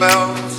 bells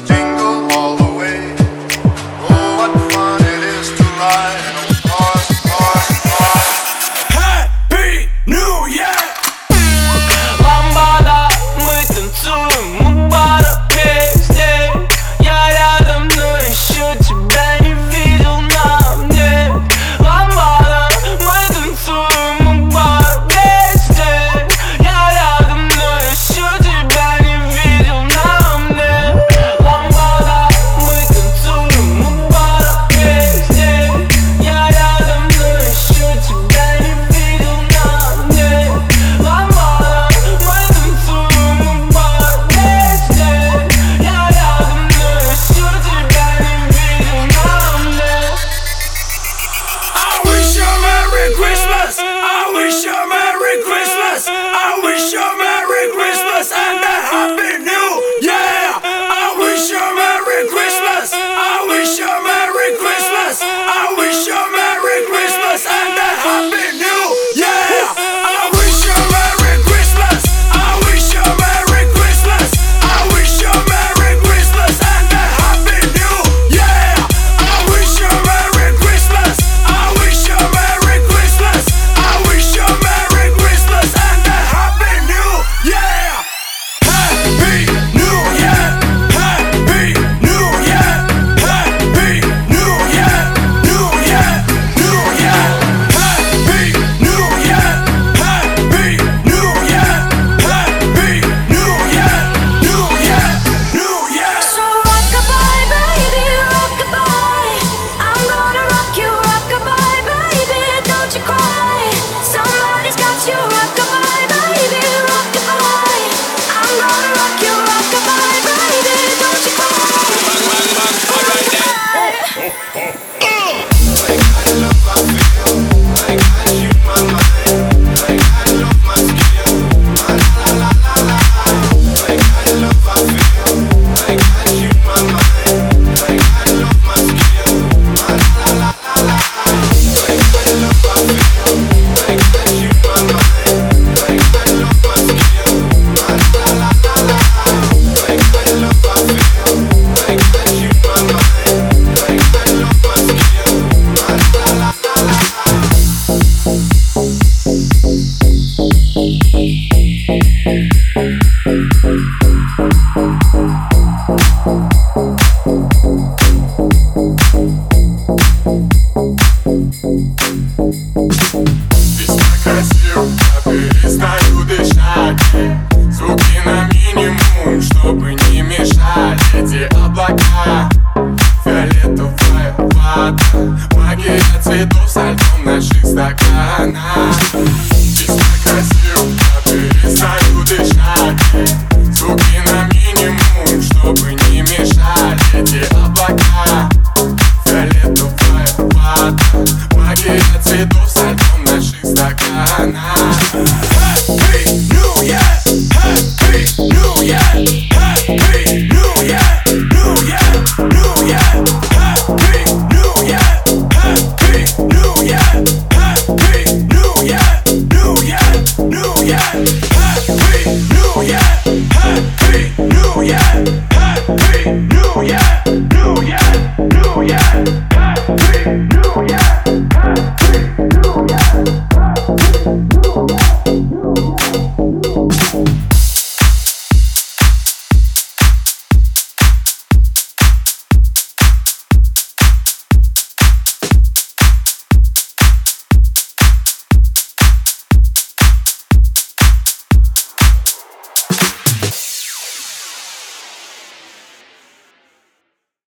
Happy New Year, Happy New Year, Happy New Year, New Year, New Year Happy New Year, Happy New Year, Happy New Year, New Year, New Year